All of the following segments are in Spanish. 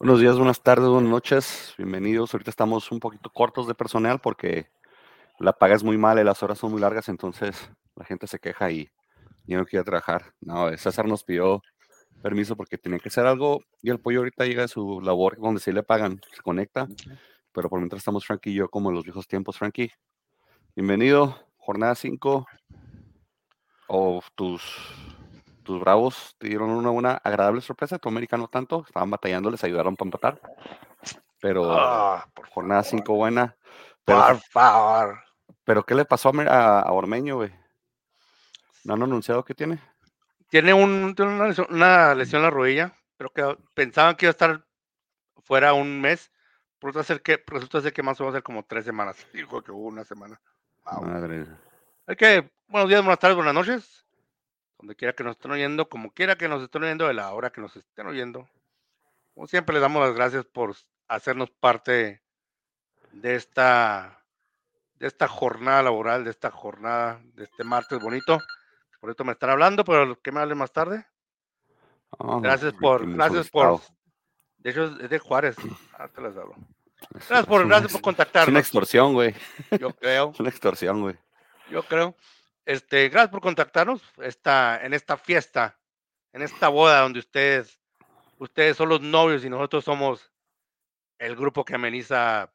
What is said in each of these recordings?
Buenos días, buenas tardes, buenas noches. Bienvenidos. Ahorita estamos un poquito cortos de personal porque la paga es muy mala y las horas son muy largas, entonces la gente se queja y ya no quiere trabajar. No, César nos pidió permiso porque tenía que hacer algo y el pollo ahorita llega a su labor donde sí le pagan, se conecta, pero por mientras estamos Frankie y yo como en los viejos tiempos. Frankie, bienvenido, jornada 5 o tus tus Bravos te dieron una, una agradable sorpresa, tu América no tanto, estaban batallando, les ayudaron para empatar, pero Ah, por jornada favor. 5 buena. Pero, Por favor. pero ¿qué le pasó a, a- a Ormeño, güey? ¿No han anunciado qué tiene? Tiene, un, tiene una, lesión, una lesión en la rodilla, pero que pensaban que iba a estar fuera un mes. Resulta ser que, resulta ser que más o menos va a ser como tres semanas. Dijo que hubo una semana. Wow. Madre. Hay que, buenos días, buenas tardes, buenas noches. Donde quiera que nos estén oyendo, como quiera que nos estén oyendo, de la hora que nos estén oyendo. Como siempre, les damos las gracias por hacernos parte de esta, de esta jornada laboral, de esta jornada, de este martes bonito. Por esto me están hablando, pero que me hablen más tarde. Ah, Gracias por, gracias por. De hecho, es de Juárez. Ah, te las hablo. Gracias por, gracias por Es una contactarnos. extorsión, güey. Yo creo, Es una extorsión, güey. yo creo. Este, gracias por contactarnos esta, en esta fiesta, en esta boda donde ustedes, ustedes son los novios y nosotros somos el grupo que ameniza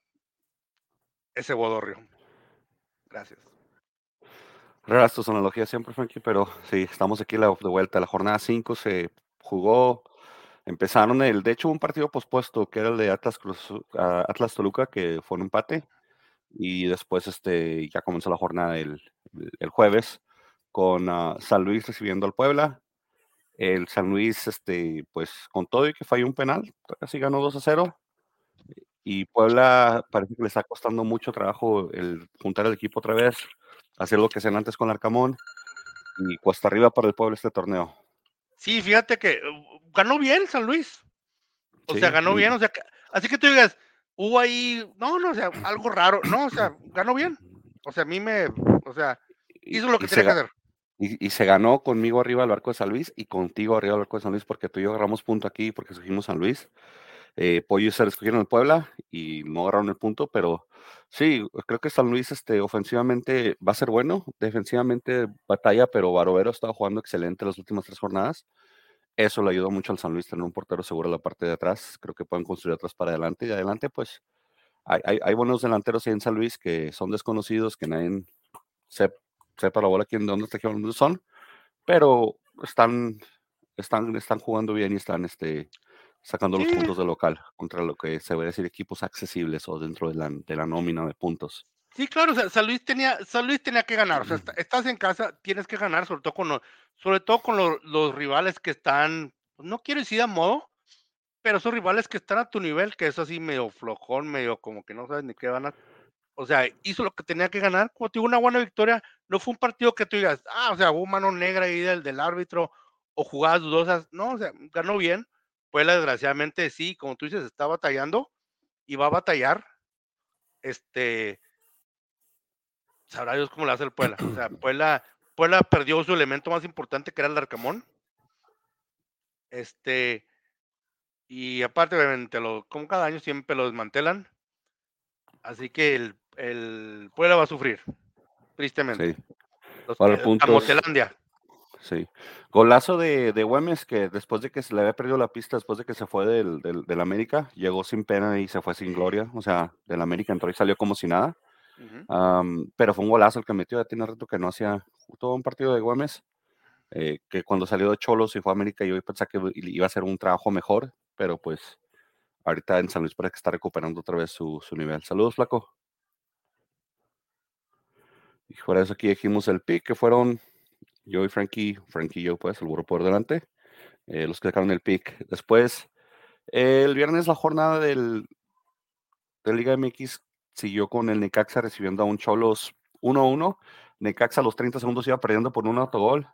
ese bodorrio. Gracias. Raras tus analogías siempre, Frankie, pero sí, estamos aquí de vuelta. La jornada 5 se jugó. Empezaron el, de hecho, un partido pospuesto que era el de Atlas, Cruz- ah, Atlas Toluca, que fue un empate. Y después este, ya comenzó la jornada el, el jueves con ah, San Luis recibiendo al Puebla. El San Luis, este, pues con todo y que falló un penal, casi ganó 2 a 0. Y Puebla parece que le está costando mucho trabajo el juntar el equipo otra vez, hacer lo que hacían antes con Arcamón. Y cuesta arriba para el Puebla este torneo. Sí, fíjate que uh, ganó bien San Luis. O Sí, sea, ganó y- bien. O sea, que- así que tú digas, hubo ahí, no, no, o sea, algo raro. No, o sea, ganó bien. O sea, a mí me, o sea, hizo lo que se tenía que hacer. Y, y se ganó conmigo arriba del barco de San Luis y contigo arriba del barco de San Luis porque tú y yo agarramos punto aquí porque escogimos San Luis. Eh, Pollo César escogieron el Puebla y no agarraron el punto, pero sí, creo que San Luis este, ofensivamente va a ser bueno, defensivamente batalla, pero Barovero ha estado jugando excelente las últimas tres jornadas. Eso le ayudó mucho al San Luis tener un portero seguro en la parte de atrás. Creo que pueden construir atrás para adelante y de adelante, pues hay, hay, hay buenos delanteros ahí en San Luis que son desconocidos, que nadie se- sepa la bola quién, dónde, dónde son, pero están, están, están jugando bien y están este, sacando los puntos de local contra lo que se puede decir equipos accesibles o dentro de la, de la nómina de puntos. Sí, claro, o sea, San Luis tenía, San Luis tenía que ganar. O sea, est- estás en casa, tienes que ganar, sobre todo con, lo- sobre todo con lo- los rivales que están, pues, no quiero decir a modo, pero son rivales que están a tu nivel, que es así medio flojón, medio como que no sabes ni qué van a. O sea, hizo lo que tenía que ganar. Como te digo, una buena victoria. No fue un partido que tú digas, ah, o sea, hubo mano negra ahí del, del árbitro o jugadas dudosas. No, o sea, ganó bien. Puebla, desgraciadamente, sí, como tú dices, está batallando y va a batallar. Este, sabrá Dios cómo le hace el Puebla. O sea, Puebla, Puebla perdió su elemento más importante, que era el Arcamón. Este, y aparte, obviamente, lo, como cada año siempre lo desmantelan. Así que el, el Puebla va a sufrir, tristemente. Sí, Los Para puntos. Sí. Golazo de, de Güemes que después de que se le había perdido la pista, después de que se fue del, del, del América, llegó sin pena y se fue sin gloria. O sea, del América entró y salió como si nada. Ujú. Am, pero fue un golazo el que metió, ya tiene rato que no hacía todo un partido de Güemes, eh, que cuando salió de Cholos y fue a América yo pensaba que iba a ser un trabajo mejor, pero pues ahorita en San Luis parece que está recuperando otra vez su, su nivel. Saludos, flaco. Y de eso aquí dijimos el pick, que fueron yo y Frankie, Frankie y yo pues, el burro por delante, eh, los que sacaron el pick. Después, el viernes la jornada del, de Liga MX siguió con el Necaxa recibiendo a un Cholos 1-1. Necaxa a los 30 segundos iba perdiendo por un autogol.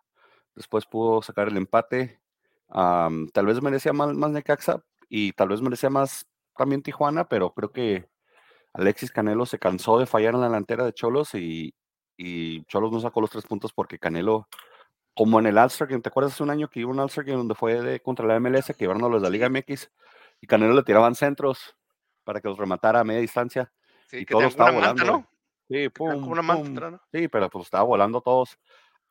Después pudo sacar el empate. Am, tal vez merecía más, más Necaxa y tal vez merecía más también Tijuana, pero creo que Alexis Canelo se cansó de fallar en la delantera de Cholos y, y Cholos no sacó los tres puntos porque Canelo, como en el All-Star Game, ¿te acuerdas hace un año que hubo un All-Star Game donde fue de, contra la MLS que llevaron a los de la Liga MX? y Canelo le tiraban centros para que los rematara a media distancia. Sí, y que todo estaba manta, volando. ¿no? Sí, Que tenían pum, como una manta pum. atrás, ¿no? Sí, pero pues estaba volando todos.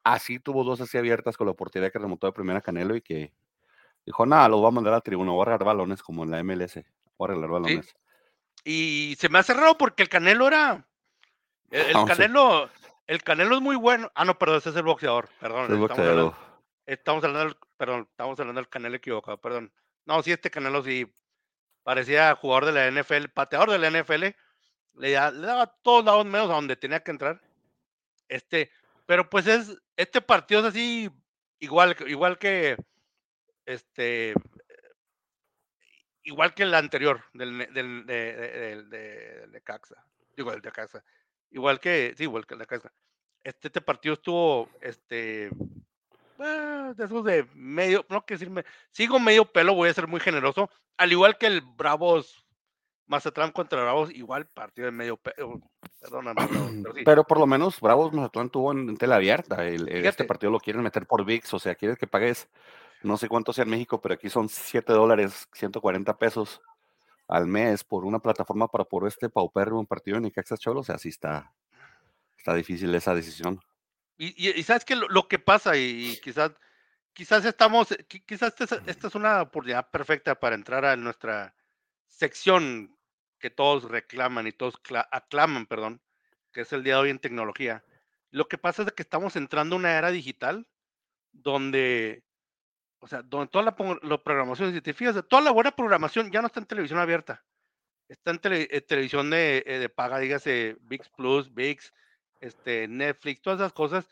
Así tuvo dos así abiertas con la oportunidad que remontó de primera Canelo y que dijo, nada, los voy a mandar a la tribuna, voy a regalar balones como en la MLS. Voy a regalar balones. Y se me hace raro porque el Canelo era. El, el No, sí. Canelo. El Canelo es muy bueno. Ah, no, perdón, ese es el boxeador. Perdón. Hablando, estamos hablando del, perdón, estamos hablando del Canelo equivocado, perdón. No, sí, este Canelo sí parecía jugador de la NFL, pateador de la NFL. Le, da- le daba todos lados menos a donde tenía que entrar. Este, pero pues es, este partido es así, igual, que- igual que este, igual que el anterior del, del, de, de, de- de Caxa. Digo, el de Caxa. Igual que, sí, igual que el de Caxa. Este, este partido estuvo, este, eh, de esos de medio, no quiero decirme, sigo medio pelo, voy a ser muy generoso. Al igual que el Bravos, Mazatlán contra Bravos, igual partido de medio pelo. Perdóname, Bravos, pero sí. Pero por lo menos Bravos Mazatlán tuvo en, en tela abierta. El- el- este partido lo quieren meter por VIX, o sea, quieres que pagues, no sé cuánto sea en México, pero aquí son 7 dólares, 140 pesos al mes por una plataforma para por este paupérrimo partido en Necaxa Cholos. O sea, sí está, está difícil esa decisión. Y, y- y sabes que lo, lo que pasa, y, y quizás, quizás estamos, qui- quizás esta es, esta es una oportunidad perfecta para entrar a nuestra sección que todos reclaman y todos cla- aclaman, perdón, que es el día de hoy en tecnología. Lo que pasa es que estamos entrando a una era digital donde, o sea, donde toda la, la programación, si te fijas, toda la buena programación ya no está en televisión abierta, está en tele- eh, televisión de, eh, de paga, dígase VIX Plus, VIX, este, Netflix, todas esas cosas,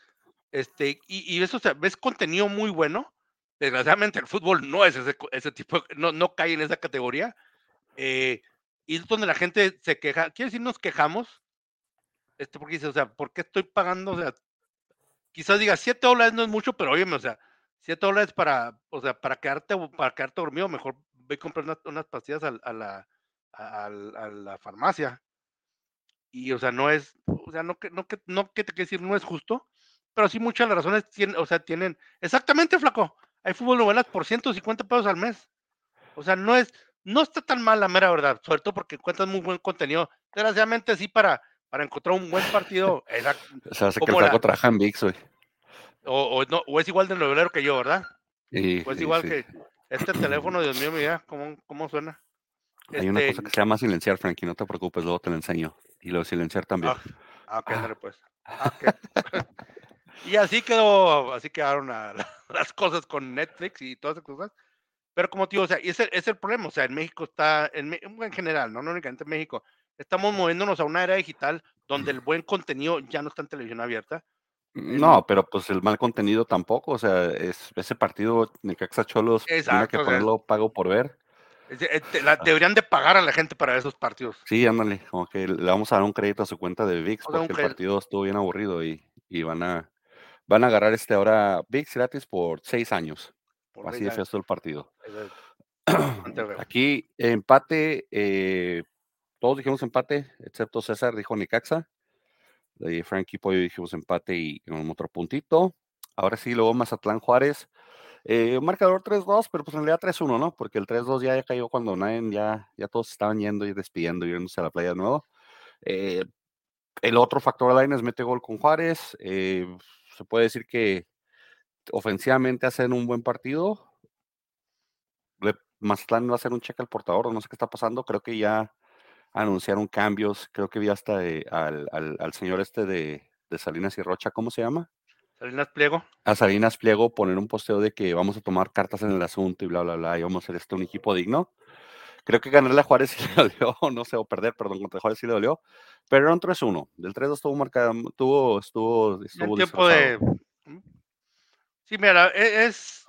este, y, y eso, o sea, ves contenido muy bueno. Desgraciadamente el fútbol no es ese, ese tipo, no, no cae en esa categoría. eh, y es donde la gente se queja. Quiero decir, nos quejamos, este, porque dice, o sea, ¿por qué estoy pagando? O sea, quizás diga 7 dólares no es mucho, pero óyeme, o sea, 7 dólares para, o sea, para quedarte, para quedarte dormido, mejor ve y comprar unas, unas pastillas a, la, a, a la farmacia. Y, o sea, no es, o sea, no que, no que, no que te quiero decir, no es justo, pero sí muchas de las razones tienen, o sea, tienen, exactamente, flaco, hay fútbol novelas por 150 pesos al mes. O sea, no es, no está tan mal la mera verdad, sobre todo porque encuentras muy buen contenido. Desgraciadamente, sí, para, para encontrar un buen partido, O sea, hace que el trabaja en VIX, güey. o, o no, o es igual de novelero que yo, ¿verdad? Y, O es igual sí. que este teléfono, Dios mío, mira cómo, cómo suena. Hay una Este, cosa que se llama silenciar, Frankie, no te preocupes, luego te la enseño. Y lo silenciar también. Ah, ah, ok, ándale, pues. Ah, y así quedó, así quedaron la- la- las cosas con Netflix y todas esas cosas. Pero como te digo, o sea, y ese es el problema, o sea, en México está, en, general, no, no únicamente en México, estamos moviéndonos a una era digital donde el buen contenido ya no está en televisión abierta. No, pero pues el mal contenido tampoco, o sea, es, ese partido Necaxa Cholos tiene que ponerlo pago por ver. eh, te- la- deberían de pagar a la gente para esos partidos. Sí, ándale, como que le vamos a dar un crédito a su cuenta de VIX O sea, un porque el partido estuvo bien aburrido y, y van a van a agarrar este ahora VIX gratis por seis años. Por Así de estuvo el partido. Aquí empate, eh, todos dijimos empate, excepto César dijo Necaxa. De Frankie Pollo dijimos empate y un otro puntito. Ahora sí, luego Mazatlán Juárez. Eh, un marcador 3-2, pero pues en realidad 3-1, ¿no? Porque el 3-2 ya, ya cayó cuando nadie, ya, ya todos estaban yendo y despidiendo y yéndose a la playa de nuevo. Eh, el otro factor Lainez mete gol con Juárez. eh, se puede decir que ofensivamente hacen un buen partido. Le- Mazatlán va a hacer un cheque al portador, no sé qué está pasando. Creo que ya anunciaron cambios. Creo que vi hasta eh, al, al- al señor este de, de Salinas y Rocha, ¿cómo se llama? Salinas Pliego. A Salinas Pliego poner un posteo de que vamos a tomar cartas en el asunto y bla, bla, bla, y vamos a hacer esto un equipo digno. Creo que ganarle a Juárez sí le dolió, no sé, o perder, perdón, contra Juárez sí le dolió. Pero era un 3-1. Del 3-2 estuvo marcado, tuvo, estuvo, En estuvo tiempo de. Sí, mira, e- es.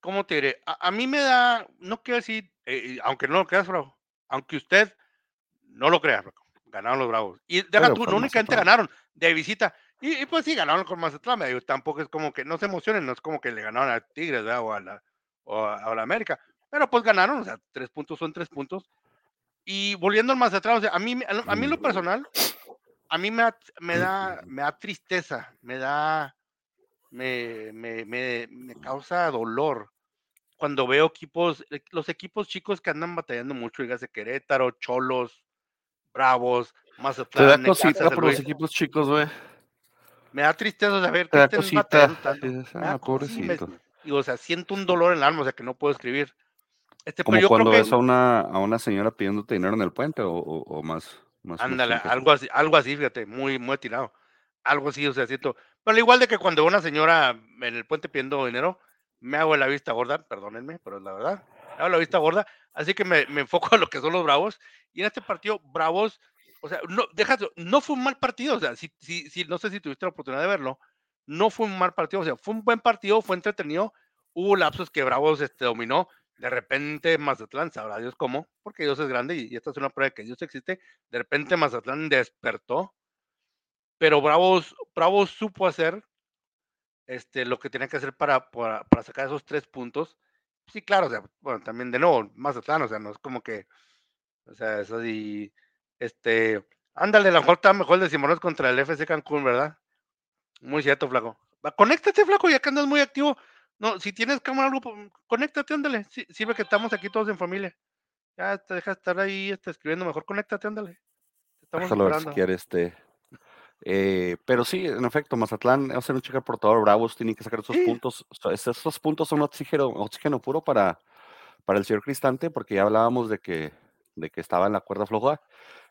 ¿Cómo te diré? A, a mí me da. No quiero decir. eh, aunque no lo creas, bravo. Aunque usted no lo crea, Flaco, ganaron los bravos. Y deja Pero tú, no únicamente ganaron de visita. Y, y pues sí, ganaron con Mazatlán. me digo, tampoco es como que no se emocionen, no es como que le ganaron a Tigres ¿verdad? o a la, o a, la América. Pero pues ganaron, o sea, tres puntos son tres puntos. Y volviendo al Mazatlán, o sea, a mí, a, a mí en lo personal, a mí me me da, me da tristeza, me da, me, me, me, me causa dolor cuando veo equipos, eh, los equipos chicos que andan batallando mucho, dígase Querétaro, Cholos, Bravos, Te Mazatlán, da Necaxa, cosita por los equipos chicos, güey. Me da tristeza saber Te que da estén cosita. batallando tanto. dices, Me da ah, sí, me- pobrecito. y, o sea, siento un dolor en el alma, o sea, que no puedo escribir. Este, Como pero yo cuando creo ves que, a una, a una señora pidiéndote dinero en el puente o, o- o más, más ándale, algo así, algo así, fíjate, muy, muy tirado. Algo así, o sea, siento. Pero al igual de que cuando una señora en el puente pidiendo dinero, me hago la vista gorda, perdónenme, pero es la verdad. Me hago la vista gorda, así que me, me enfoco en lo que son los Bravos. Y en este partido, Bravos, o sea, no, déjate, no fue un mal partido, o sea, si, si, si, no sé si tuviste la oportunidad de verlo, no fue un mal partido, o sea, fue un buen partido, fue entretenido, hubo lapsos que Bravos este, dominó, de repente Mazatlán, sabrá Dios cómo, porque Dios es grande y, y esta es una prueba de que Dios existe, de repente Mazatlán despertó, pero Bravos, Bravos supo hacer este, lo que tenía que hacer para, para, para sacar esos tres puntos. Sí, claro, o sea, bueno, también de nuevo, Mazatlán, o sea, no es como que, o sea, eso y, este, ándale, a lo mejor está mejor el de Simones contra el FC Cancún, ¿verdad? Muy cierto, flaco. Va, conéctate, flaco, ya que andas muy activo. No, si tienes cámara, algo, pues, conéctate, ándale. Sí, sirve que estamos aquí todos en familia. Ya te deja estar ahí este, escribiendo, mejor conéctate, ándale. Estamos Déjalo si esperando. quiere este. Eh, pero sí, en efecto, Mazatlán va a ser un chico portador. Bravos tienen que sacar esos puntos. Esos, puntos son oxígeno, oxígeno puro para, para el señor Cristante, porque ya hablábamos de que, de que estaba en la cuerda floja.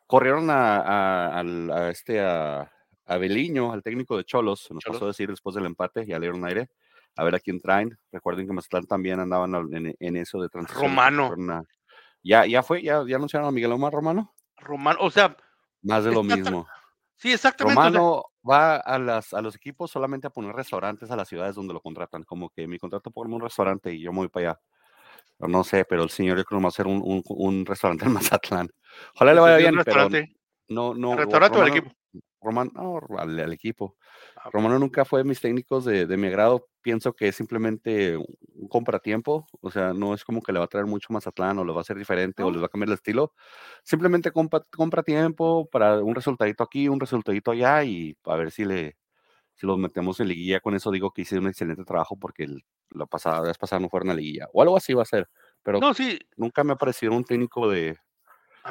Corrieron a, a- este a, a Beliño, al técnico de Cholos, se nos pasó a decir después del empate, ya le dieron aire, a ver a quién traen. Recuerden que Mazatlán también andaban en, en eso de transición. Romano. ya, ya fue, ya, ya anunciaron a Miguel Omar Romano. Romano, o sea, Más de lo mismo. Sí, exactamente. o Romano va a, las, a los equipos solamente a poner restaurantes a las ciudades donde lo contratan. Como que mi contrato ponme un restaurante y yo me voy para allá. O No sé, pero el señor yo creo que va a hacer un, un, un restaurante en Mazatlán. Ojalá le pues, vaya bien, pero restaurante. no, no. ¿Al o restaurante o al Romano- equipo? Romano, no, al, al equipo. Romano nunca fue de mis técnicos de, de mi agrado. Pienso que es simplemente un contratiempo. O sea, no es como que le va a traer mucho Mazatlán o le va a hacer diferente o les va a cambiar el estilo. Simplemente compra, compra tiempo para un resultadito aquí, un resultadito allá y a ver si le si los metemos en liguilla. Con eso digo que hice un excelente trabajo porque el- la pasada, la vez pasada no fueron a liguilla. O algo así va a ser. Pero No, sí, nunca me ha parecido un técnico de,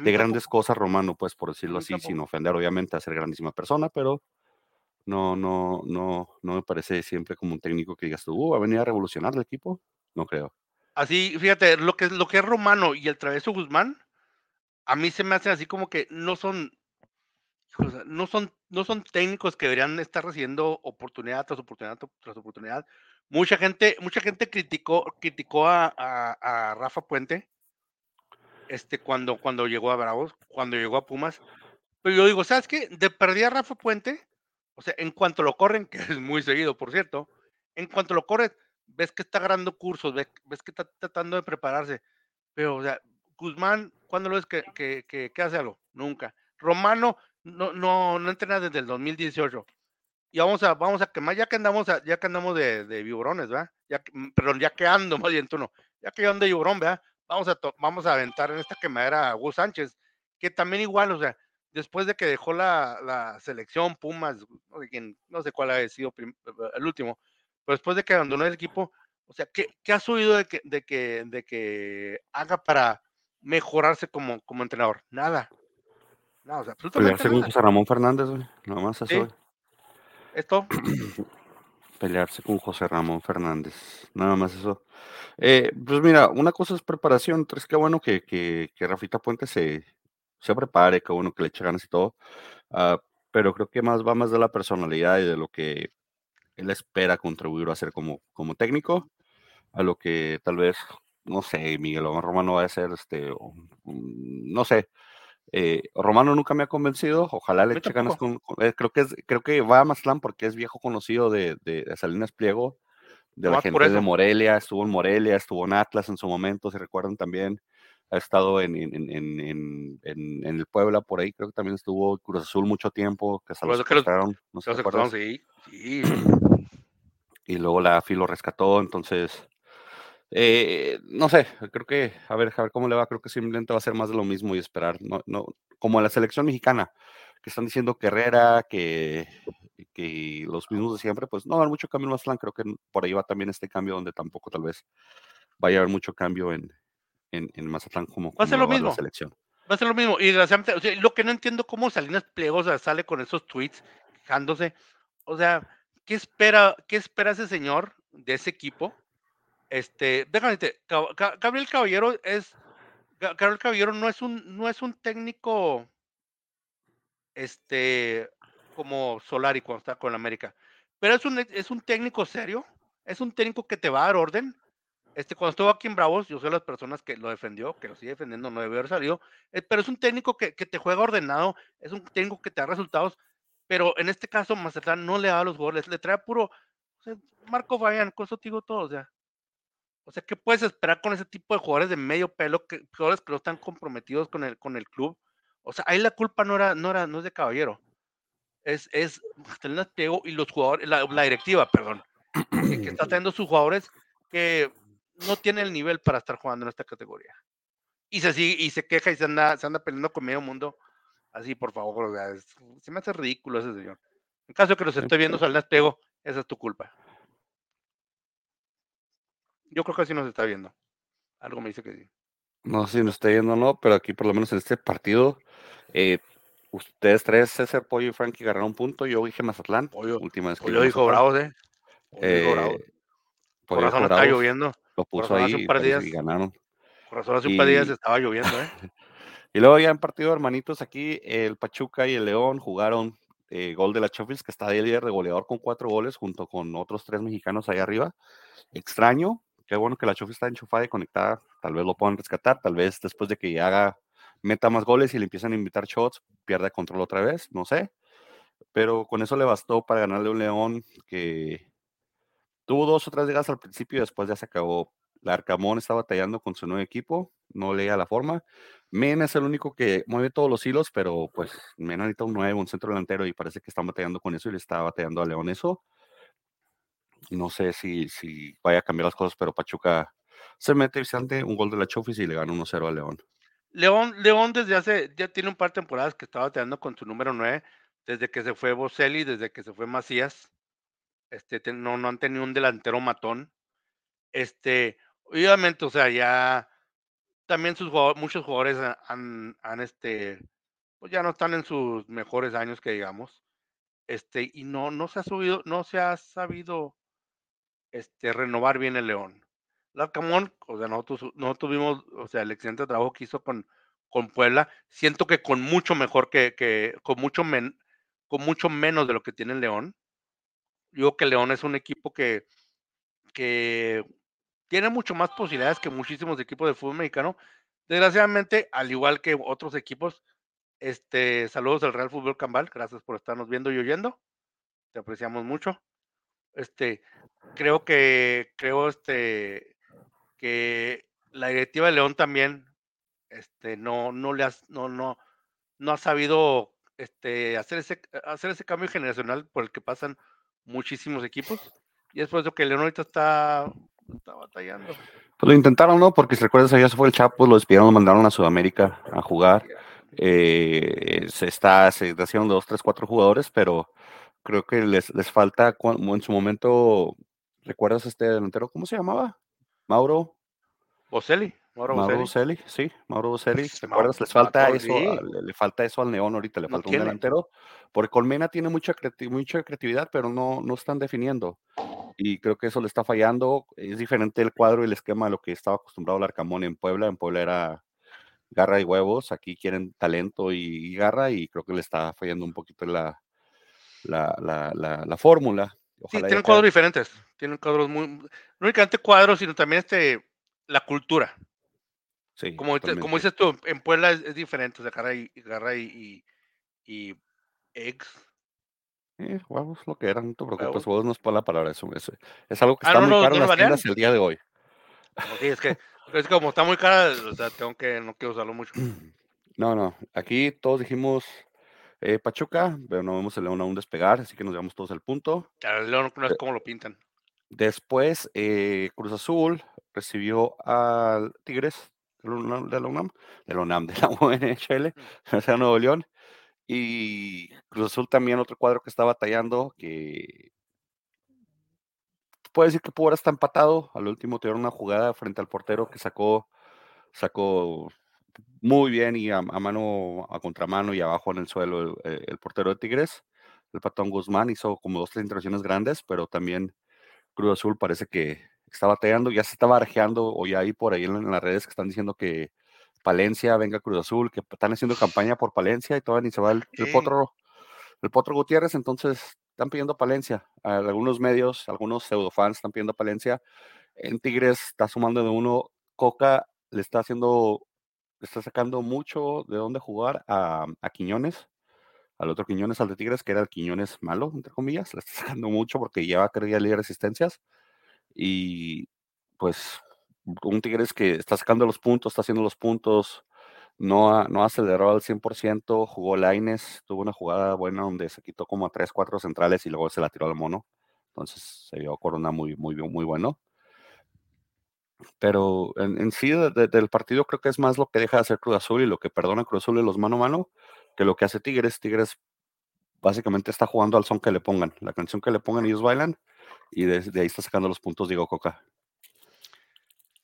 de grandes cosas, Romano, pues por decirlo así, sin ofender obviamente a ser grandísima persona, pero no, no, no, no me parece siempre como un técnico que digas tú, "Uh, va a venir a revolucionar el equipo. No creo. Así, fíjate, lo que, lo que es Romano y el Traveso Guzmán, a mí se me hace así como que no son, no son, no son técnicos que deberían estar recibiendo oportunidad tras oportunidad tras oportunidad. Mucha gente, mucha gente criticó, criticó a, a- a Rafa Puente, este, cuando, cuando llegó a Bravos, cuando llegó a Pumas. Pero yo digo, ¿sabes qué? De perdida Rafa Puente, o sea, en cuanto lo corren, que es muy seguido, por cierto, en cuanto lo corres, ves que está agarrando cursos, ves, ves que está tratando de prepararse. Pero, o sea, Guzmán, ¿cuándo lo ves que, que, que- hace algo? Nunca. Romano no, no, no entrena desde el 2018. Y vamos a, vamos a quemar, ya que andamos, a- ya que andamos de, de vibrones, ¿verdad? Mm, perdón, ya que ando, más bien tú no, ya que yo ando de vibrón, ¿verdad? Vamos a, to- vamos a aventar en esta quemadera a Gus Sánchez, que también igual, o sea, después de que dejó la, la selección Pumas, no sé quién, no sé cuál ha sido prim- el último, pero después de que abandonó el equipo, o sea, ¿qué, qué has oído de que, de que, de que haga para mejorarse como, como entrenador? Nada. Nada, o sea, absolutamente Pelearse con. José Ramón Fernández, güey. Nada más eso, Sí. Esto, Pelearse con José Ramón Fernández. Nada más eso. Eh, pues mira, una cosa es preparación. Tres, qué bueno que, que, que Rafita Puente se, se prepare, qué bueno que le eche ganas y todo. Ah, pero creo que más va más de la personalidad y de lo que él espera contribuir a hacer como, como técnico, a lo que tal vez, no sé, Miguel Romano va a ser, este, mm, no sé. Eh, Romano nunca me ha convencido, ojalá le eche ganas con, con- eh, creo que es, creo que va a Mazatlán porque es viejo conocido de, de, de Salinas Pliego, de la por gente de. Morelia, estuvo en Morelia, estuvo en Atlas en su momento, si recuerdan también, ha estado en, en, en, en, en- en- en el Puebla por ahí, creo que también estuvo en Cruz Azul mucho tiempo, que Por lo secuestraron, no sé sí, sí. y luego la AFI lo rescató, entonces, eh, no sé, creo que, a ver, a ver cómo le va, creo que simplemente va a ser más de lo mismo y esperar, no, no, como la selección mexicana, que están diciendo que Herrera, que, que los mismos de siempre, pues no va a haber mucho cambio en Mazatlán, creo que por ahí va también este cambio donde tampoco tal vez vaya a haber mucho cambio en, en, en Mazatlán como, Va a ser como lo va la mismo. selección. Va a ser lo mismo. Y desgraciadamente, o sea, lo que no entiendo cómo Salinas sea, sale con esos tweets quejándose. O sea, ¿qué espera, qué espera ese señor de ese equipo? Este, déjame Gabriel Caballero es, Ga- Gabriel Caballero no es un, no es un técnico, este, como Solari cuando está con América, pero es un, es un técnico serio, es un técnico que te va a dar orden. Este, cuando estuvo aquí en Bravos, yo soy de las personas que lo defendió, que lo sigue defendiendo, no debe haber salido, eh, pero es un técnico que, que te juega ordenado, es un técnico que te da resultados, pero en este caso Mazatlán no le da los goles, le trae puro, o sea, Marco Fabián, con eso te digo todo, o sea, o sea, ¿qué puedes esperar con ese tipo de jugadores de medio pelo, que, jugadores que no están comprometidos con el, con el club? O sea, ahí la culpa no era, no era, no es de Caballero, es, es Pliego y los jugadores, la, la directiva, perdón, que, que está teniendo sus jugadores que no tienen el nivel para estar jugando en esta categoría. Y se sigue, y se queja y se anda, se anda peleando con medio mundo. Así, por favor, o sea, es- se me hace ridículo ese señor. En caso de que los esté viendo Salinas Pliego, esa es tu culpa. Yo creo que así nos está viendo. Algo me dice que sí. No sé si nos está yendo o no, pero aquí por lo menos en este partido, eh, ustedes tres, César, Pollo y Frankie, ganaron un punto. Yo dije Mazatlán. Pollo- última vez que Pollo dije dijo bravos, ¿eh? Pollo dijo Eh, bravos. Pollo Por razón dijo está Bravos, lloviendo. Lo puso hace ahí un par de y, días. ganaron. Por razón hace un par de días estaba lloviendo, ¿eh? Y luego ya en partido, hermanitos, aquí el Pachuca y el León jugaron eh, gol de la Chofis, que está de líder de goleador con cuatro goles, junto con otros tres mexicanos ahí arriba. Extraño, qué bueno que la Chofis está enchufada y conectada, tal vez lo puedan rescatar, tal vez después de que haga, meta más goles y le empiezan a invitar shots, pierda control otra vez, no sé. Pero con eso le bastó para ganarle un León que tuvo dos o tres llegadas al principio y después ya se acabó. La Arcamón está batallando con su nuevo equipo, no le da la forma. Mena es el único que mueve todos los hilos, pero pues Mena necesita un nuevo, un centro delantero y parece que están batallando con eso y le está batallando a León eso. No sé si, si vaya a cambiar las cosas, pero Pachuca se mete visitante, un gol de la Chofis y le gana 1-0 a León. León, León desde hace, ya tiene un par de temporadas que estaba bateando con su número 9, desde que se fue Boselli, desde que se fue Macías, este, te- no, han tenido un delantero matón. Este, obviamente, o sea, ya también sus jugadores, muchos jugadores ha- han, este, pues ya no están en sus mejores años, que digamos. Este, y no, no se ha subido, no se ha sabido este, renovar bien el León. Larcamón, o sea, nosotros no tuvimos, o sea, el excelente trabajo que hizo con, Puebla, siento que con mucho mejor que con mucho men, con mucho menos de lo que tiene el León. Yo digo que León es un equipo que, que tiene mucho más posibilidades que muchísimos equipos de fútbol mexicano. Desgraciadamente, al igual que otros equipos, este, saludos al Real Fútbol Cambal, gracias por estarnos viendo y oyendo. Te apreciamos mucho. Este, creo que, creo este, que la directiva de León también, este, no, no le no, no, no ha sabido, este, hacer ese, hacer ese cambio generacional por el que pasan muchísimos equipos. Y es por eso que León ahorita está, está batallando. Pues lo intentaron, ¿no? Porque si recuerdas, allá se fue el Chapo, lo despidieron, lo mandaron a Sudamérica a jugar. Eh, se está, se hicieron dos, tres, cuatro jugadores, pero creo que les, les falta, en su momento, ¿recuerdas este delantero? ¿Cómo se llamaba? Mauro, Boselli, Mauro Mauro sí, Mauro Boselli, Pues, ¿recuerdas? Mau- Les falta Mauro, eso, sí. a- le, le falta eso al León ahorita, le No falta un delantero, porque Colmena tiene mucha, creati- mucha creatividad, pero no, no están definiendo. Y creo que eso le está fallando. Es diferente el cuadro y el esquema de lo que estaba acostumbrado el Arcamón en Puebla. En Puebla era garra y huevos, aquí quieren talento y, y garra, y creo que le está fallando un poquito la, la, la, la, la fórmula. Sí, Ojalá tienen cuadros diferentes. Tienen cuadros muy. No únicamente cuadros, sino también este la cultura. Sí, Como, como dices tú, en Puebla es, es diferente. O sea, Garra y, Garra y, y, Eggs. Eh, huevos, lo que eran, no te preocupes, Huevos. no es por la palabra, eso, es, es algo que Ah, está no, muy no, caro no en las tiendas el día de hoy. No, sí, es que es que como está muy cara, o sea, tengo que, no quiero usarlo mucho. No, no, aquí todos dijimos eh, Pachuca, pero no vemos el León aún despegar, así que nos llevamos todos el punto. El León no es como lo pintan. Después, eh, Cruz Azul recibió al Tigres de la UNAM, de la UNAM, de la, de UNHL, o sea, Nuevo León. Y Cruz Azul también, otro cuadro que está batallando, que puede decir que pudo estar empatado. Al último tuvieron una jugada frente al portero que sacó, sacó muy bien y a, mano, a contramano y abajo en el suelo el, portero de Tigres. El patón Guzmán hizo como dos, tres intervenciones grandes, pero también Cruz Azul parece que está bateando, ya se está barajeando, o ya hay por ahí en, las redes que están diciendo que Palencia venga Cruz Azul, que están haciendo campaña por Palencia y todavía ni se va el, potro, el potro Gutiérrez, entonces están pidiendo Palencia. Algunos medios, algunos pseudofans están pidiendo Palencia. En Tigres está sumando de uno. Coca le está haciendo, le está sacando mucho de dónde jugar a, a Quiñones al otro Quiñones, al de Tigres, que era el Quiñones malo, entre comillas, le está sacando mucho porque lleva quería líder resistencias y pues un Tigres que está sacando los puntos, está haciendo los puntos, no, no aceleró al 100%, jugó Laines, tuvo una jugada buena donde se quitó como a 3, 4 centrales y luego se la tiró al mono, entonces se vio Corona muy, muy, muy bueno. Pero en, sí del partido creo que es más lo que deja de hacer Cruz Azul y lo que perdona Cruz Azul y los mano a mano que lo que hace Tigres. Tigres básicamente está jugando al son que le pongan. La canción que le pongan ellos bailan y de, ahí está sacando los puntos Diego Coca.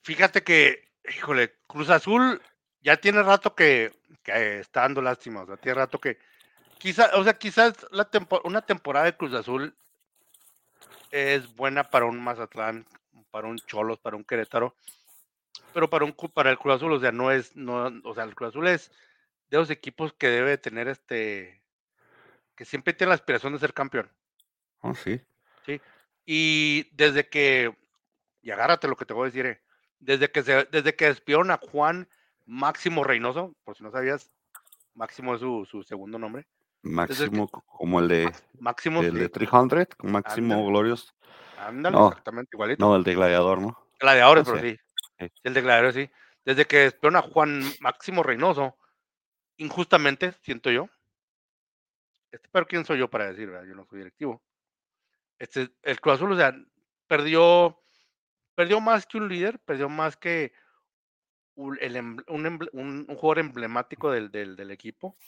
Fíjate que, híjole, Cruz Azul ya tiene rato que, está dando lástima, o sea, tiene rato que quizás, o sea, quizás la una temporada de Cruz Azul es buena para un Mazatlán, para un Cholos, para un Querétaro, pero para un para el Cruz Azul, o sea, no es, no, o sea, el Cruz Azul es de los equipos que debe tener este, que siempre tiene la aspiración de ser campeón. Oh, sí. Sí. Y desde que, y agárrate lo que te voy a decir, eh, desde que se, desde que despidieron a Juan Máximo Reynoso, por si no sabías, Máximo es su, segundo nombre. Máximo como el de Máximo el de 300, Máximo Glorious. Ándale, exactamente igualito. No, el de Gladiador, ¿no? Gladiadores, pero sí. El de Gladiador, sí. Desde que despidieron a Juan Máximo Reynoso, injustamente, siento yo. Este, pero quién soy yo para decir, yo no soy directivo. Este, el Cruz Azul, o sea, perdió, perdió más que un líder, perdió más que un, un, jugador emblemático del, del, equipo.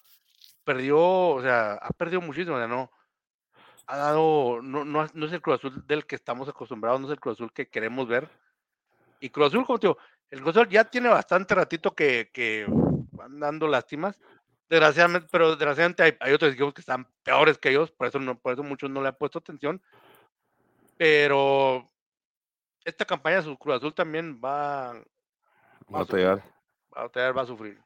Perdió, o sea, ha perdido muchísimo, o sea, no, ha dado, no, no, es el Cruz Azul del que estamos acostumbrados, no es el Cruz Azul que queremos ver. Y Cruz Azul, como te digo, el Cruz Azul ya tiene bastante ratito que, que van dando lástimas. Desgraciadamente, pero desgraciadamente hay, otros equipos que están peores que ellos, por eso, no, por eso muchos no le han puesto atención. Pero esta campaña su Cruz Azul también va, va a batallar. Va a batallar, va a sufrir.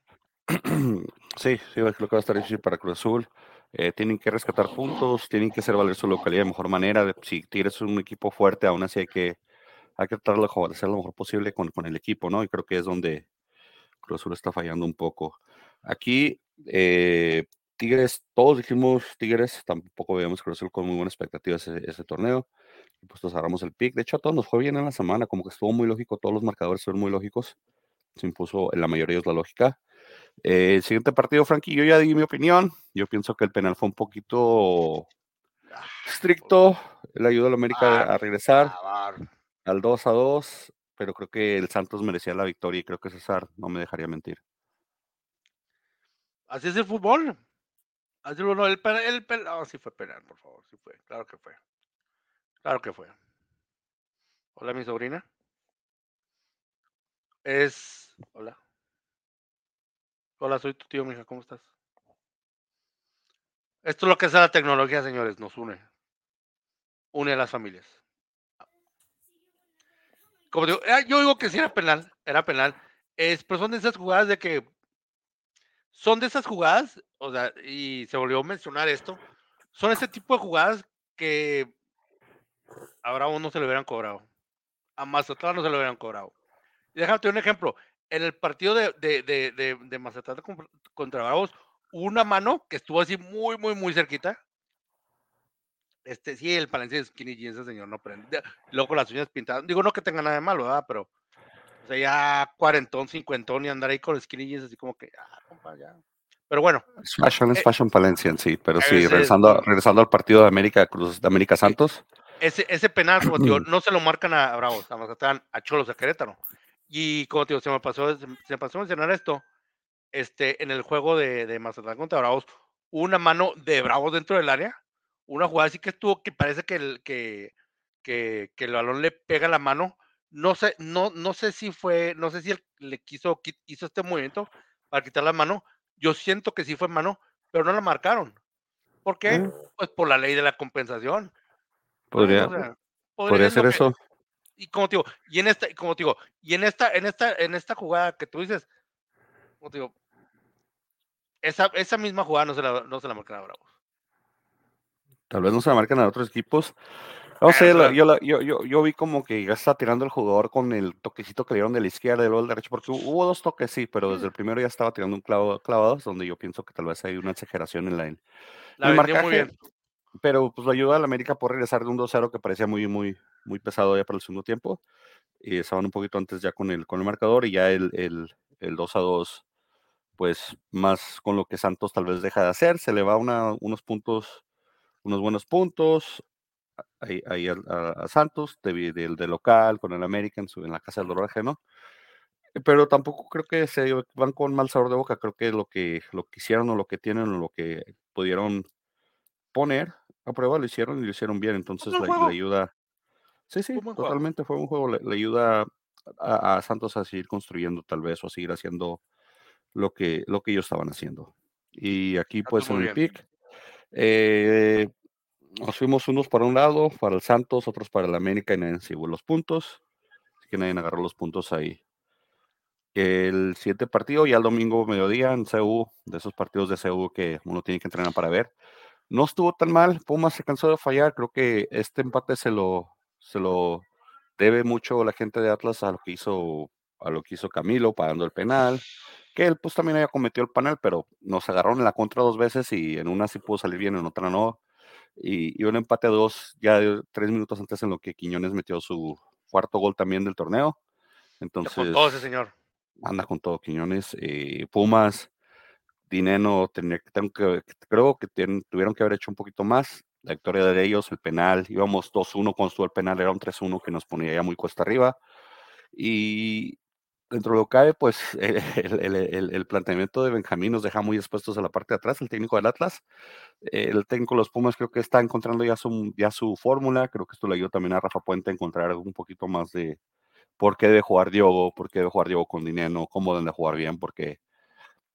Sí, sí, lo que va a estar difícil para Cruz Azul. Eh, tienen que rescatar puntos, tienen que hacer valer su localidad de mejor manera. Si tienes un equipo fuerte, aún así hay que, hay que tratar de hacer lo mejor posible con, con el equipo, ¿no? Y creo que es donde, Cruz Azul está fallando un poco. Aquí, eh, Tigres, todos dijimos Tigres, tampoco veíamos Cruz Azul con muy buena expectativa ese, ese torneo. Y pues nos agarramos el pick. De hecho, a todos nos fue bien en la semana, como que estuvo muy lógico, todos los marcadores fueron muy lógicos. Se impuso en la mayoría de la lógica. Eh, el siguiente partido, Frankie, yo ya di mi opinión. Yo pienso que el penal fue un poquito ah, estricto. Le ayudó a la América a regresar al 2 a 2 pero creo que el Santos merecía la victoria y creo que César no me dejaría mentir. Así es el fútbol. Así el, el, el, oh, sí fue penal, por favor, sí fue, claro que fue. Claro que fue. Hola, mi sobrina. Es. Hola. Hola, soy tu tío, mija, ¿cómo estás? Esto es lo que es la tecnología, señores, nos une. Une a las familias como digo, ah, yo digo que sí era penal, era penal. Es, pero son de esas jugadas de que son de esas jugadas, o sea, y se volvió a mencionar esto, son ese tipo de jugadas que a Bravo no se le hubieran cobrado. A Mazatlán no se le hubieran cobrado. Y déjame un ejemplo. En el partido de, de, de, de, Mazatlán contra Bravos, una mano que estuvo así muy, muy, muy cerquita, este, sí, el Palencia de skinny jeans, ese señor no prende. Luego con las uñas pintadas. Digo, no que tenga nada de malo, ¿verdad? Pero, o sea, ya cuarentón, cincuentón y andar ahí con skinny jeans así como que, ah, compa, ya. Pero bueno. Es fashion, es eh, fashion Palencia en sí, pero sí, regresando, regresando al partido de América Cruz, de América Santos. Ese, ese penal, como digo, no se lo marcan a Bravos, a Mazatlán, a Cholos, a Querétaro. Y como te digo, se me pasó, se me pasó a mencionar esto, este, en el juego de, de Mazatlán contra Bravos, una mano de Bravos dentro del área una jugada así que estuvo que parece que, el, que, que, que el balón le pega la mano. No sé, no, no sé si fue, no sé si él le quiso, hizo este movimiento para quitar la mano. Yo siento que sí fue mano, pero no la marcaron. ¿Por qué? Mm. Pues por la ley de la compensación. Podría, O sea, podría ser que- eso. y como te digo, y en esta, como te digo, y en esta, en esta, en esta jugada que tú dices, como te digo, esa, esa misma jugada no se la, no se la marcan a Bravos. Tal vez no se la marcan a otros equipos. No sé, la- es. yo, la- yo, yo, yo vi como que ya está tirando el jugador con el toquecito que le dieron de la izquierda y luego del derecho, porque hu- hubo dos toques, sí, pero desde el primero ya estaba tirando un clavo, clavados, donde yo pienso que tal vez hay una exageración en la en La el vendió muy marcaje, bien. Pero pues lo ayuda al América por regresar de un 2-0 que parecía muy, muy, muy pesado ya para el segundo tiempo. Y estaban un poquito antes ya con el, con el marcador y ya el, el, el 2-2, pues más con lo que Santos tal vez deja de hacer, se le va una, unos puntos, unos buenos puntos, ahí, ahí a, a Santos, de, del de local, con el América en, su, en la casa del dolor ajeno. Pero tampoco creo que se van con mal sabor de boca. Creo que lo que lo que hicieron o lo que tienen o lo que pudieron poner a prueba lo hicieron y lo hicieron bien. Entonces le, ayuda. Sí, sí, juego. totalmente fue un juego. Le, ayuda a, a Santos a seguir construyendo tal vez o a seguir haciendo lo que, lo que ellos estaban haciendo. Y aquí pues en el pick. eh, nos fuimos unos para un lado, para el Santos, otros para el América y nadie se llevó los puntos. Así que nadie agarró los puntos ahí. El siguiente partido, ya el domingo mediodía en CU, de esos partidos de CU que uno tiene que entrenar para ver. No estuvo tan mal, Pumas se cansó de fallar, creo que este empate se lo, se lo debe mucho la gente de Atlas a lo que hizo, a lo que hizo Camilo pagando el penal, que él pues también había cometido el penal, pero nos agarraron en la contra dos veces y en una sí pudo salir bien, en otra no. Y, y un empate a dos ya tres minutos antes en lo que Quiñones metió su cuarto gol también del torneo. Entonces, con todo ese señor. anda con todo Quiñones. eh, Pumas, Dineno, tenía, que- tengo que, creo que tuvieron que haber hecho un poquito más. La victoria de ellos, el penal, íbamos 2-1 cuando estuvo el penal, era un 3-1 que nos ponía ya muy cuesta arriba. Y dentro de lo que cabe, pues el planteamiento de Benjamín nos deja muy expuestos a la parte de atrás, el técnico del Atlas. El técnico de los Pumas creo que está encontrando ya su, ya su fórmula. Creo que esto le ayudó también a Rafa Puente a encontrar un poquito más de por qué debe jugar Diogo, por qué debe jugar Diogo con Dineno, cómo deben de jugar bien, porque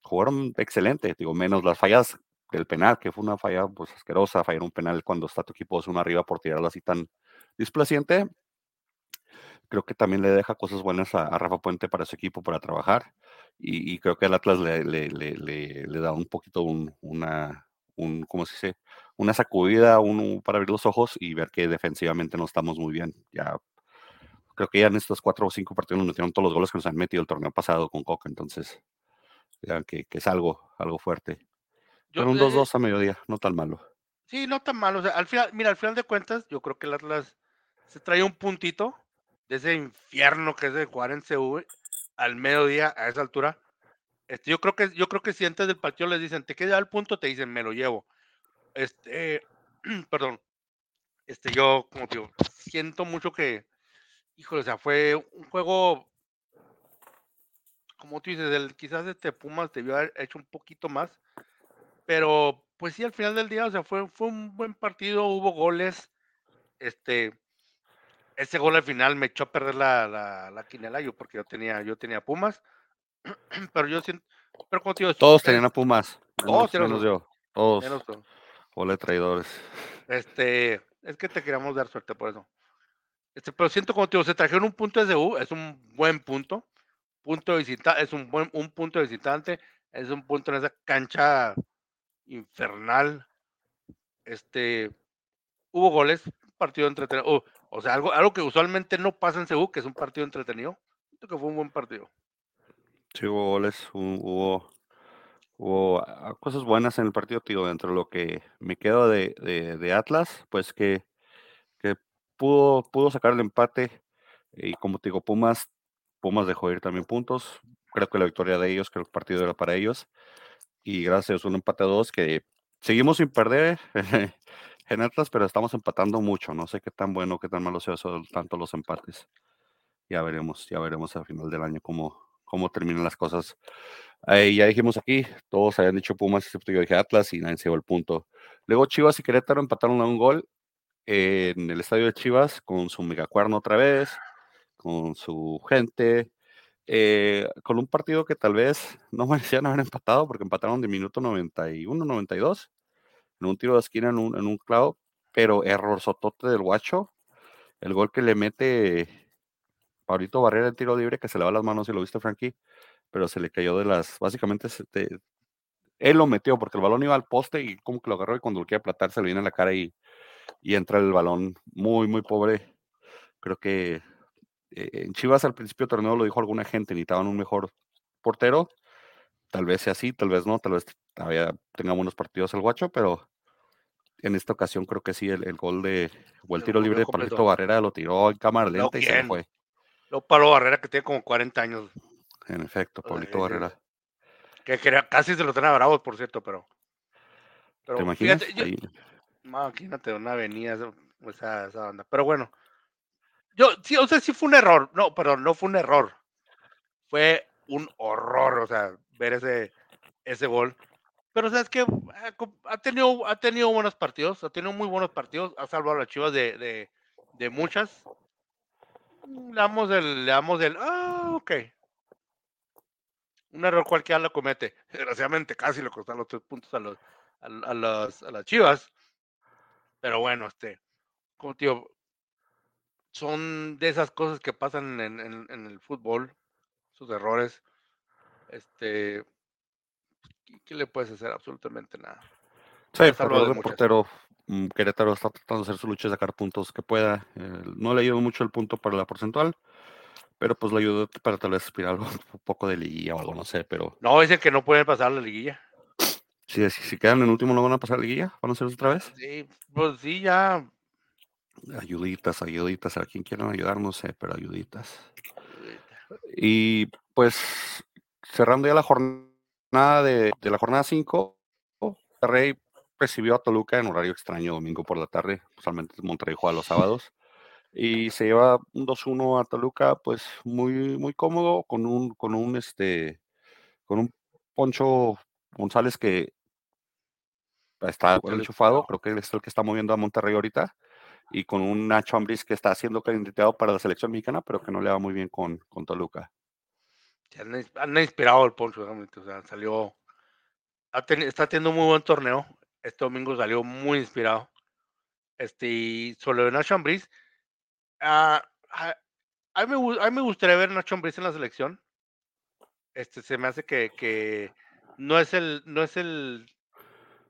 jugaron excelente, digo, menos las fallas del penal, que fue una falla pues asquerosa, fallar un penal cuando está tu equipo 2-1 arriba por tirarla así tan displaciente. Creo que también le deja cosas buenas a, a Rafa Puente para su equipo para trabajar y, y creo que el Atlas le, le, le, le, da un poquito un, una, un, ¿cómo se dice? Una sacudida un, para abrir los ojos y ver que defensivamente no estamos muy bien. Ya creo que ya en estos cuatro o cinco partidos nos metieron todos los goles que nos han metido el torneo pasado con Coca, entonces que, que es algo, algo fuerte. Yo, Pero un eh, 2-2 a mediodía, no tan malo. Sí, no tan mal. O sea, al final, mira, al final de cuentas, yo creo que el Atlas se trae un puntito de ese infierno que es de jugar en CV al mediodía a esa altura. Este, yo creo que, yo creo que si antes del partido les dicen, te queda el punto, te dicen, me lo llevo. Este, perdón. Este, yo, como digo, siento mucho que, híjole, o sea, fue un juego, como tú dices, el, quizás este Pumas debió haber hecho un poquito más, pero pues sí, al final del día, o sea, fue, fue un buen partido, hubo goles, este, ese gol al final me echó a perder la, la, la quinela, yo porque yo tenía, yo tenía Pumas, pero yo siento, pero digo, Todos es- tenían a Pumas, todos menos, menos yo. Todos, menos ole traidores. Este, es que te queríamos dar suerte por eso. Este, pero siento como te digo, se trajeron un punto de U, es un buen punto. Punto de visita, es un buen un punto visitante, es un punto en esa cancha infernal. Este, hubo goles, partido entretenido. o- o sea, algo, algo que usualmente no pasa en Seúl, que es un partido entretenido. Siento que fue un buen partido. Sí, hubo goles, hu- hubo, hubo ah, cosas buenas en el partido, tío, dentro de lo que me quedo de, de- de Atlas, pues que, que pudo, pudo sacar el empate y como te digo, Pumas, Pumas dejó ir también puntos, creo que la victoria de ellos, creo que el partido era para ellos y gracias un empate a dos que seguimos sin perder en Atlas, pero estamos empatando mucho, no sé qué tan bueno, qué tan malo sea eso, tanto los empates. Ya veremos, ya veremos al final del año cómo, cómo terminan las cosas. Ahí ya dijimos aquí, todos habían dicho Pumas, excepto yo dije Atlas y nadie se llevó el punto. Luego Chivas y Querétaro empataron a un gol en el estadio de Chivas con su megacuerno otra vez, con su gente, eh, con un partido que tal vez no merecían haber empatado porque empataron de minuto 91, 92, en un tiro de esquina en un, en un clavo, pero error sotote del guacho, el gol que le mete Pablito Barrera el tiro libre que se le va las manos y lo viste Frankie, pero se le cayó de las, básicamente él lo metió porque el balón iba al poste y como que lo agarró y cuando lo quiere aplatar se le viene a la cara y, y entra el balón muy, muy pobre. Creo que en Chivas al principio del torneo lo dijo alguna gente, necesitaban un mejor portero. Tal vez sea así, tal vez no, tal vez todavía tenga buenos partidos el guacho, pero en esta ocasión creo que sí, el, gol de, o el tiro libre de Pablito Barrera lo tiró en cámara lenta y se fue. Lo paró Barrera que tiene como 40 años. En efecto, Pablito Barrera. Que, casi se lo tenía bravos, por cierto, pero. ¿Te imaginas? imagínate una avenida, esa, esa banda. Pero bueno, yo, sí, o sea, sí fue un error. No, pero no fue un error. Fue un horror, o sea, ver ese, ese gol. Pero sabes que ha tenido, ha tenido buenos partidos, ha tenido muy buenos partidos, ha salvado a las chivas de, de, de muchas. Le damos el, le damos el, ah, ok. Un error cualquiera lo comete. Desgraciadamente casi le costan los tres puntos a los, a, a, las, a las chivas. Pero bueno, este, como tío, son de esas cosas que pasan en, en, el fútbol, sus errores. Este, ¿qué le puedes hacer? Absolutamente nada. Sí, por de portero, mm, Querétaro está tratando de hacer su lucha y sacar puntos que pueda. Eh, no le ayudó mucho el punto para la porcentual, pero pues le ayudó para tal vez aspirar algo, un poco de liguilla o algo, no sé, pero... No, dicen que no pueden pasar la liguilla. Si, si, si quedan en último no van a pasar la liguilla, ¿van a hacer otra vez? Sí, pues sí, ya Ayuditas, ayuditas, a quien quieran ayudar, no sé, pero ayuditas. Y pues cerrando ya la jornada de, la jornada 5, Rey recibió a Toluca en horario extraño domingo por la tarde, usualmente Monterrey juega los sábados, y se lleva un 2-1 a Toluca, pues muy, muy cómodo, con un, con un este, con un Poncho González que está enchufado, creo que es el que está moviendo a Monterrey ahorita y con un Nacho Ambriz que está siendo candidato para la selección mexicana, pero que no le va muy bien con, con Toluca. Han, inspirado el Poncho, o sea, salió, está teniendo un muy buen torneo. Este domingo salió muy inspirado. Este, y sobre Nacho Ambriz, ah, ah, a, mí me, a, mí me, gustaría ver Nacho Ambriz en la selección. Este, se me hace que, que no es el, no es el,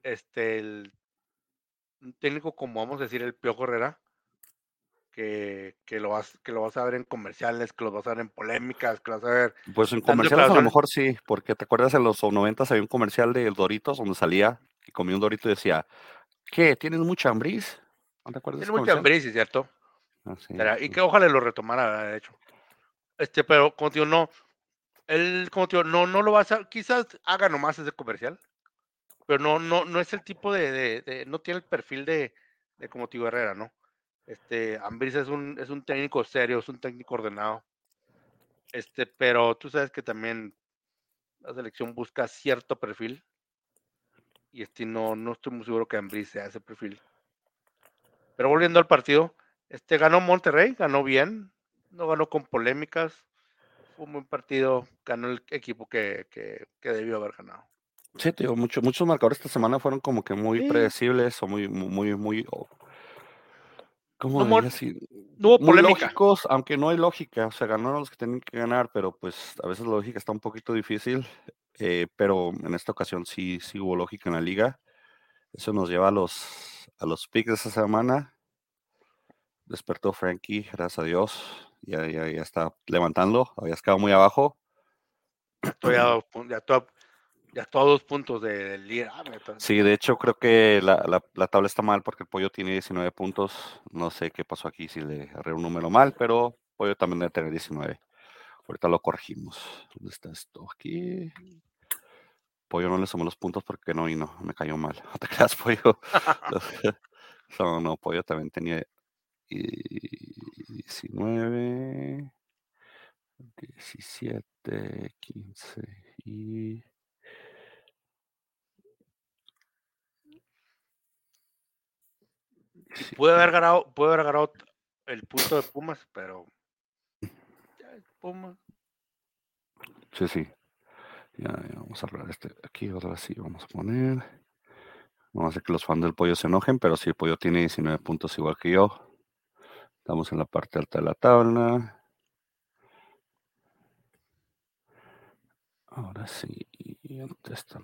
este, el un técnico como vamos a decir el Piojo Herrera, que, que, lo vas, que lo vas a ver en comerciales, que lo vas a ver en polémicas, que lo vas a ver. Pues en comerciales a lo mejor sí, porque te acuerdas en los 90 había un comercial de Doritos donde salía y comía un Dorito y decía, ¿qué? ¿Tienes mucha hambriz? ¿No te acuerdas? Tienes mucha hambriz, ¿cierto? Ah, y que ojalá lo retomara, de hecho. Este, pero como digo, no, él, como digo, no, no lo vas a, quizás haga nomás ese comercial, pero no, no, no es el tipo de, no tiene el perfil de, de como Tío Herrera, ¿no? Este, Ambris es un, es un técnico serio, es un técnico ordenado. Este, pero tú sabes que también la selección busca cierto perfil. Y este no, no estoy muy seguro que Ambris sea ese perfil. Pero volviendo al partido, este ganó Monterrey, ganó bien, no ganó con polémicas. Fue un buen partido, ganó el equipo que, que debió haber ganado. Sí, digo, mucho, muchos marcadores esta semana fueron como que muy predecibles o muy, muy, muy, ¿cómo no, así? No muy lógicos, aunque no hay lógica. O sea, ganaron los que tenían que ganar, pero pues a veces la lógica está un poquito difícil. Eh, pero en esta ocasión sí, sí hubo lógica en la liga. Eso nos lleva a los, a los picks de esta semana. Despertó Frankie, gracias a Dios. Ya, ya, ya está levantando. Habías quedado muy abajo. Estoy a, ya, ya todos puntos del día. Ah, sí, de hecho creo que la, la, tabla está mal porque el pollo tiene 19 puntos. No sé qué pasó aquí, si le agarré un número mal, pero pollo también debe tener 19. Ahorita lo corregimos. ¿Dónde está esto? Aquí. Pollo no le sumó los puntos porque no vino, me cayó mal. No te creas, pollo. no, no, pollo también tenía 19, 17, 15 y Sí. Puede haber ganado, puede haber ganado el punto de Pumas, pero Pumas. Sí, sí. Ya, vamos a hablar este aquí, ahora sí vamos a poner. No sé que los fans del pollo se enojen, pero si el pollo tiene 19 puntos igual que yo. Estamos en la parte alta de la tabla. Ahora sí, antes esta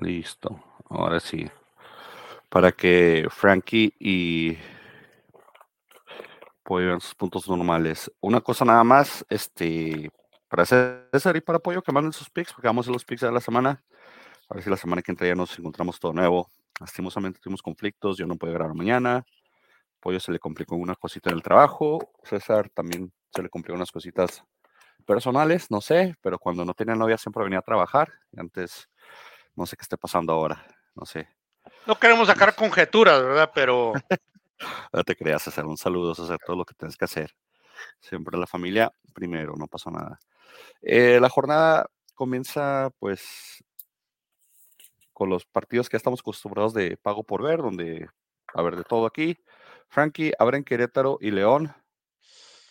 Listo. Ahora sí. Para que Frankie y puedan sus puntos normales. Una cosa nada más, este, para César y para Pollo, que manden sus picks, porque vamos a los picks de la semana. A ver si la semana que entra ya nos encontramos todo nuevo. Lastimosamente tuvimos conflictos, yo no puedo grabar mañana. Pollo se le complicó una cosita en el trabajo. César también se le complicó unas cositas personales, no sé, pero cuando no tenía novia siempre venía a trabajar. Antes no sé qué esté pasando ahora, no sé. No queremos sacar conjeturas, ¿verdad? Pero. no te creas, hacer un saludo, hacer todo lo que tienes que hacer. Siempre la familia primero, no pasó nada. Eh, la jornada comienza, pues, con los partidos que estamos acostumbrados de pago por ver, donde a ver de todo aquí. Frankie, abren Querétaro y León.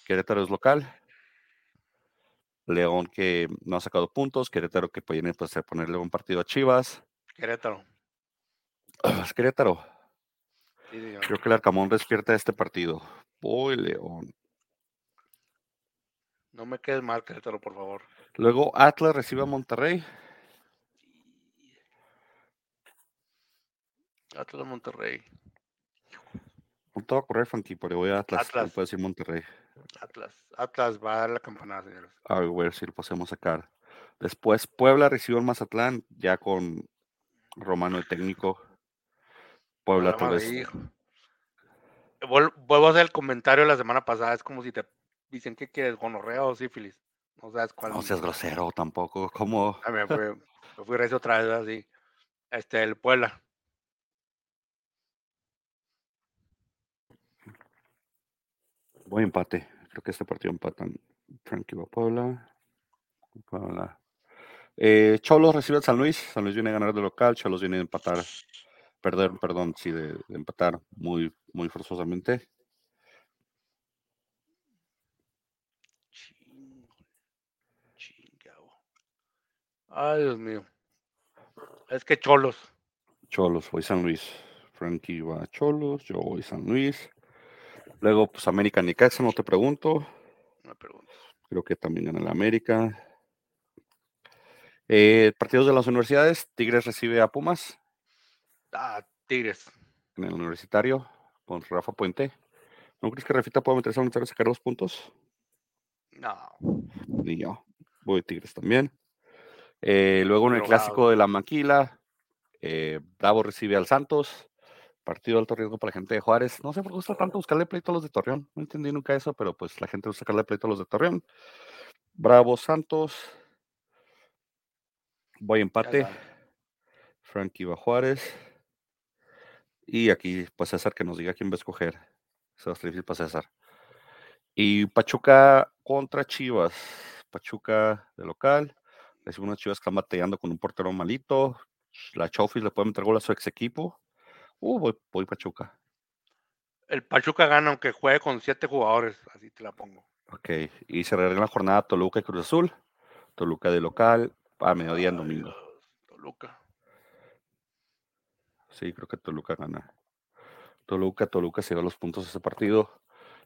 Querétaro es local. León que no ha sacado puntos, Querétaro que puede pues, ponerle un partido a Chivas. Querétaro. Es Querétaro. Creo que el Arcamón despierta este partido. Voy, León. No me quedes mal, Querétaro, por favor. Luego Atlas recibe a Monterrey. Atlas Monterrey. No te va a correr, Funky, pero voy a Atlas. Atlas. No puedo decir Monterrey. Atlas. Atlas va a dar la campanada, señores. A ver si lo podemos sacar. Después Puebla recibió el Mazatlán, ya con Romano el técnico. Puebla tal vez. Vuelvo a hacer el comentario de la semana pasada. Es como si te dicen que quieres gonorrea o sífilis. No sabes cuál. No seas grosero tampoco. ¿Cómo? Ah, me fui, me fui recio otra vez así. Este, el Puebla. Buen empate. Creo que este partido empatan Tranquilo Puebla. Puebla. Eh, Cholos recibe a San Luis. San Luis viene a ganar de local. Cholos viene a empatar. Perder, perdón, sí, de, empatar muy, muy forzosamente. Ay, Dios mío. Es que Cholos. Cholos, voy San Luis. Frankie va a Cholos, yo voy San Luis. Luego, pues América Nicaxa, no te pregunto. No me pregunto. Creo que también gana la América. Eh, partidos de las universidades, Tigres recibe a Pumas. Ah, Tigres. En el universitario, con Rafa Puente. ¿No crees que Rafita pueda meterse a un sacar dos puntos? No. Ni yo. Voy Tigres también. Eh, luego en el clásico de la Maquila, eh, Bravo recibe al Santos. Partido de alto riesgo para la gente de Juárez. No sé por qué gusta tanto buscarle pleito a los de Torreón. No entendí nunca eso, pero pues la gente gusta sacarle pleito a los de Torreón. Bravo Santos. Voy empate. Frankie va Juárez. Y aquí, pues César, que nos diga quién va a escoger. Se va a difícil para César. Y Pachuca contra Chivas. Pachuca de local. Es unas Chivas que están batallando con un portero malito. La Chofis le puede meter gol a su ex equipo. Uh, voy, voy Pachuca. El Pachuca gana aunque juegue con siete jugadores, así te la pongo. Ok, y se regresa la jornada Toluca y Cruz Azul. Toluca de local, a mediodía en domingo. Toluca. Sí, creo que Toluca gana. Toluca, Toluca se lleva los puntos de ese partido.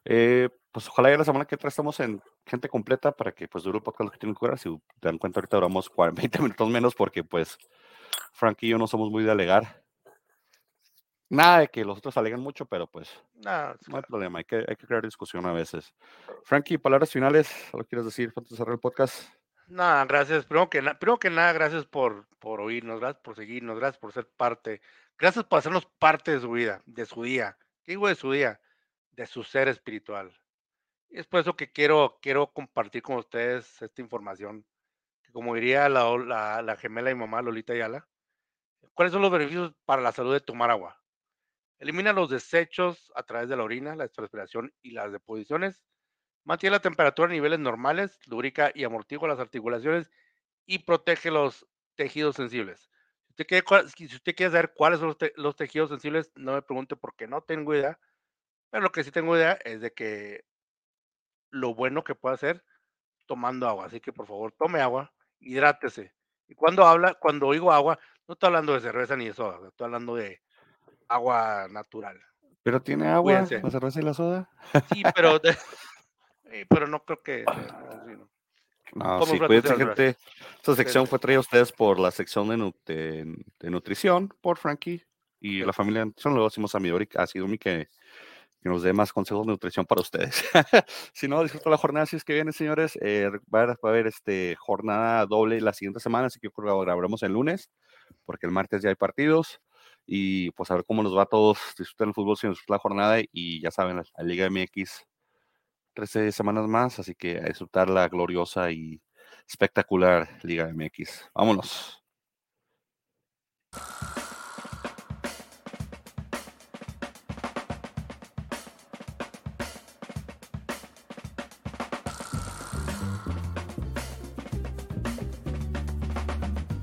Eh, pues ojalá ya la semana que entra estamos en gente completa para que pues dure el podcast lo que tienen que Si te dan cuenta, ahorita duramos 20 minutos menos porque pues Frank y yo no somos muy de alegar. Nada de que los otros alegan mucho, pero pues no hay problema, hay que, hay que crear discusión a veces. Frankie, palabras finales, ¿lo quieres decir antes de cerrar el podcast? Nada, gracias. Primero que, primero que nada, gracias por, por oírnos, gracias por seguirnos, gracias por ser parte, gracias por hacernos parte de su vida, de su día. ¿Qué digo de su día? De su ser espiritual. Y es por eso que quiero, quiero compartir con ustedes esta información como diría la, la, la gemela y mamá Lolita Ayala, ¿cuáles son los beneficios para la salud de tomar agua? Elimina los desechos a través de la orina, la transpiración y las deposiciones. Mantiene la temperatura a niveles normales, lubrica y amortigua las articulaciones y protege los tejidos sensibles. Si usted quiere, saber cuáles son los, tejidos sensibles, no me pregunte porque no tengo idea. Pero lo que sí tengo idea es de que lo bueno que puede hacer tomando agua. Así que por favor, tome agua, hidrátese. Y cuando habla, cuando oigo agua, no estoy hablando de cerveza ni de soda, estoy hablando de agua natural. ¿Pero tiene agua la cerveza y la soda? Sí, pero, pero no creo que... No, sí, cuídense, gente. Esta sección fue traída a ustedes por la sección de, de, nutrición, por Frankie y la familia. Los decimos a mi ha sido mi que, que, nos dé más consejos de nutrición para ustedes. si no, disfruta la jornada, si es que viene, señores. Eh, va, a, haber este, jornada doble la siguiente semana, así que yo creo que grabaremos el lunes, porque el martes ya hay partidos. Y pues a ver cómo nos va a todos. Disfruten el fútbol, si nos la jornada. Y ya saben, la Liga MX 13 semanas más, así que a disfrutar la gloriosa y espectacular Liga MX. Vámonos.